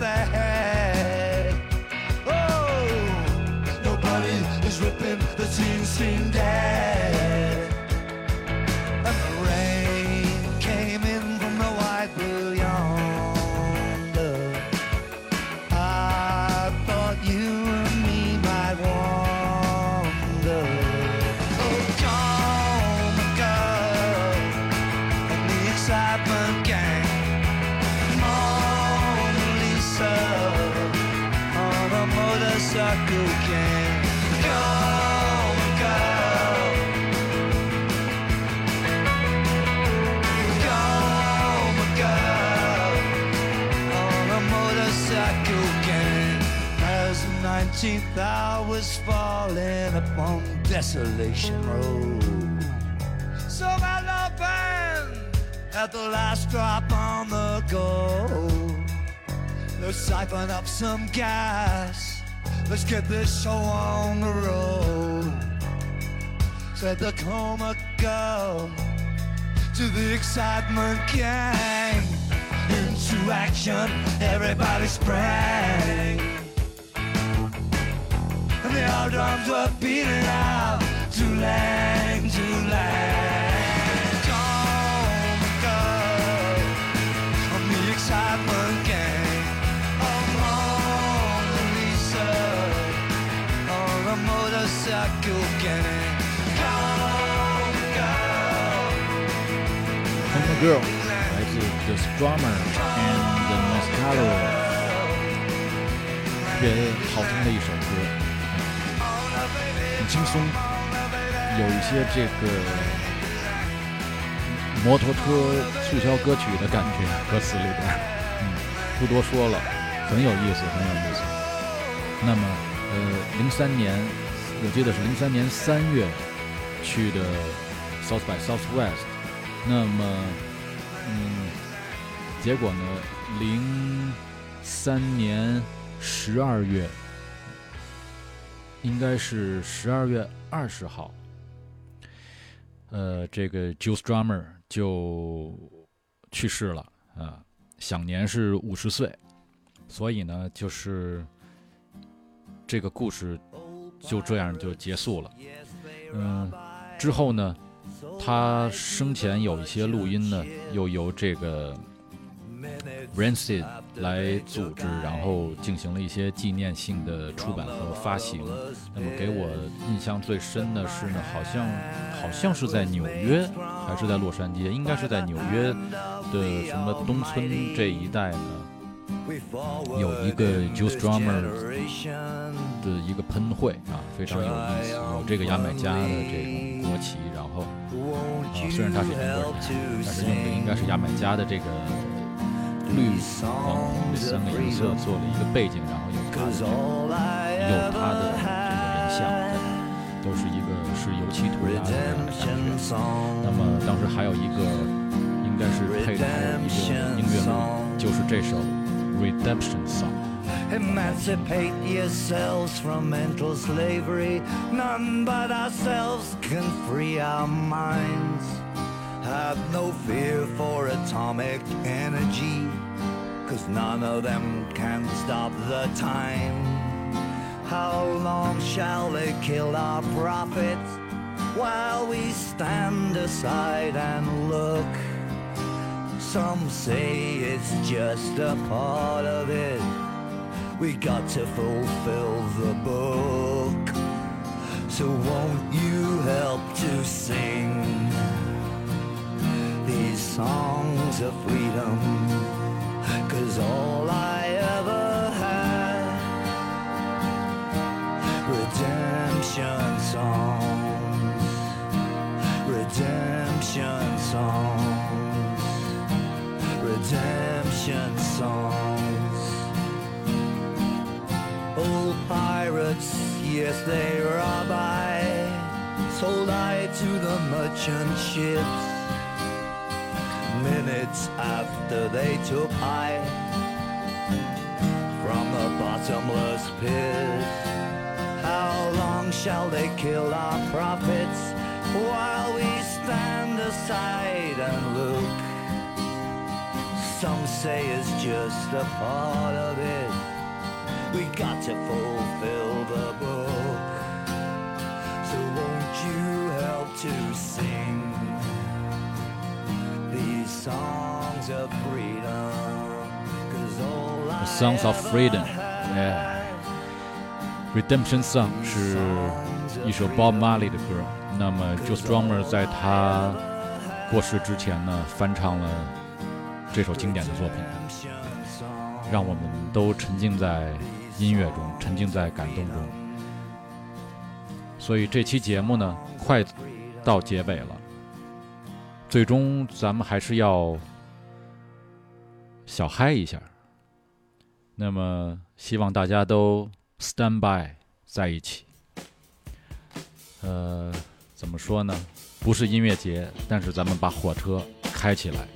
There. Desolation Road. So my love band at the last drop on the go. Let's siphon up some gas. Let's get this show on the road. Said the coma girl to the excitement gang. Into action, everybody sprang. And the old drums were beating out, Tulang, Tulang. Come, girl, on the excitement gang. Oh, Mona Lisa, on a motorcycle gang. Come, girl. Coma Girl 来自 The Strummer and the Mascaro，特别好听的一首歌，很 轻松，有一些这个摩托车促销歌曲的感觉，歌词里边，嗯，不多说了，很有意思，很有意思。那么，呃，零三年，我记得是零三年三月去的 South by Southwest，那么，嗯，结果呢，零三年十二月，应该是十二月二十号，呃，这个 Juice Drummer 就去世了啊，享年是五十岁，所以呢，就是这个故事就这样就结束了。嗯，之后呢，他生前有一些录音呢，又由这个 Rancid 来组织，然后进行了一些纪念性的出版和发行。那么给我印象最深的是呢，好像好像是在纽约还是在洛杉矶，应该是在纽约的什么东村这一带呢，有一个 Juice Drummer 的一个喷绘啊，非常有意思，有这个牙买加的这种国旗，然后啊，虽然他是英国人，但是用的应该是牙买加的这个绿、黄、红这三个颜色做了一个背景，然后有他的有他的这个人像，都是一个是油漆涂鸦的那样的感觉。那么当时还有一个应该是配的还有一个音乐录，就是这首 Redemption Song。Emancipate yourselves from mental slavery. None but ourselves can free our minds. Have no fear for atomic energy, cause none of them can stop the time. How long shall they kill our prophets while we stand aside and look? Some say it's just a part of it. We got to fulfill the book. So won't you freedom? Cause all I ever had, redemption songs, redemption songs, redemption songs. Old pirates, yes, they rob I, sold I to the merchant ships. After they took I from the bottomless pit. How long shall they kill our prophets while we stand aside and look? Some say it's just a part of it. We got to fulfill the book. So won't you help to sing these songs The songs of freedom, yeah. Redemption song 是一首 Bob Marley 的歌，那么就专门在他过世之前呢，翻唱了这首经典的作品，让我们都沉浸在音乐中，沉浸在感动中。所以这期节目呢，快到结尾了，最终咱们还是要。小嗨一下。那么希望大家都 stand by 在一起。呃，怎么说呢？不是音乐节，但是咱们把火车开起来。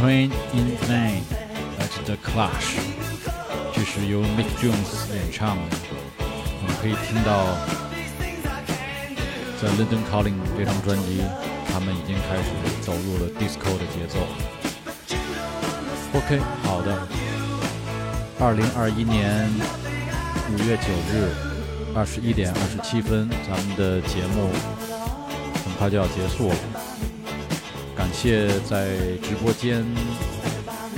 Train in Vain，来自 The Clash，这是由 Mick Jones 演唱的。我们可以听到，在 London Calling 这张专辑，他们已经开始走入了 disco 的节奏。OK，好的。二零二一年五月九日二十一点二十七分，咱们的节目很快就要结束了。谢在直播间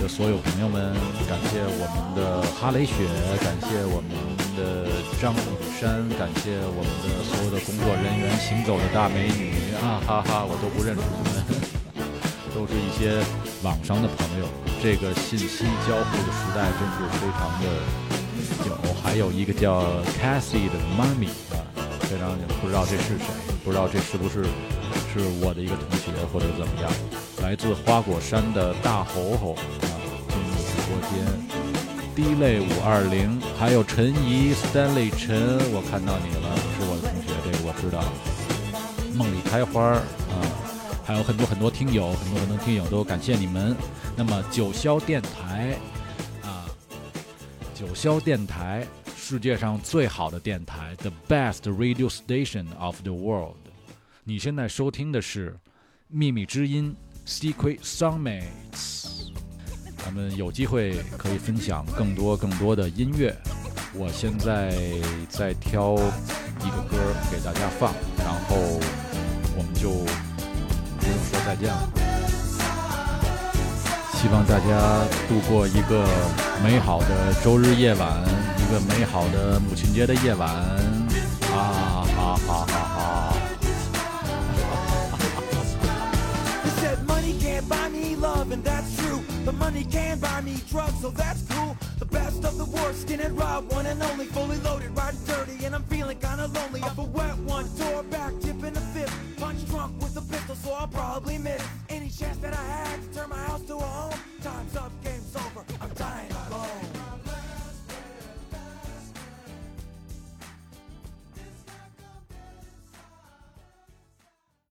的所有朋友们，感谢我们的哈雷雪，感谢我们的张雨山，感谢我们的所有的工作人员，行走的大美女啊哈哈，我都不认识你们，都是一些网上的朋友。这个信息交互的时代真是非常的有，还有一个叫 Cassie 的妈咪啊，非常不知道这是谁，不知道这是不是是我的一个同学或者怎么样。来自花果山的大猴猴啊，进入直播间。滴泪五二零，还有陈怡、Stanley 陈，我看到你了，是我的同学，这个我知道。梦里开花啊、还有很多很多听友，很多很多听友都感谢你们。那么九霄电台啊，九霄电台，世界上最好的电台，the best radio station of the world。你现在收听的是秘密之音 Secret Summits。咱们有机会可以分享更多更多的音乐。我现在在挑一个歌给大家放，然后我们就不用说再见了。希望大家度过一个美好的周日夜晚，一个美好的母亲节的夜晚。啊哈哈哈 can't buy me love, and that's true. The money can buy me drugs, so that's cool. The best of the worst, skin and raw, one and only. Fully loaded, riding dirty, and I'm feeling kinda lonely. Up a wet one, door back, tipping a fifth. Punch drunk with a pistol, so I'll probably miss. Any chance that I had to turn my house to a home?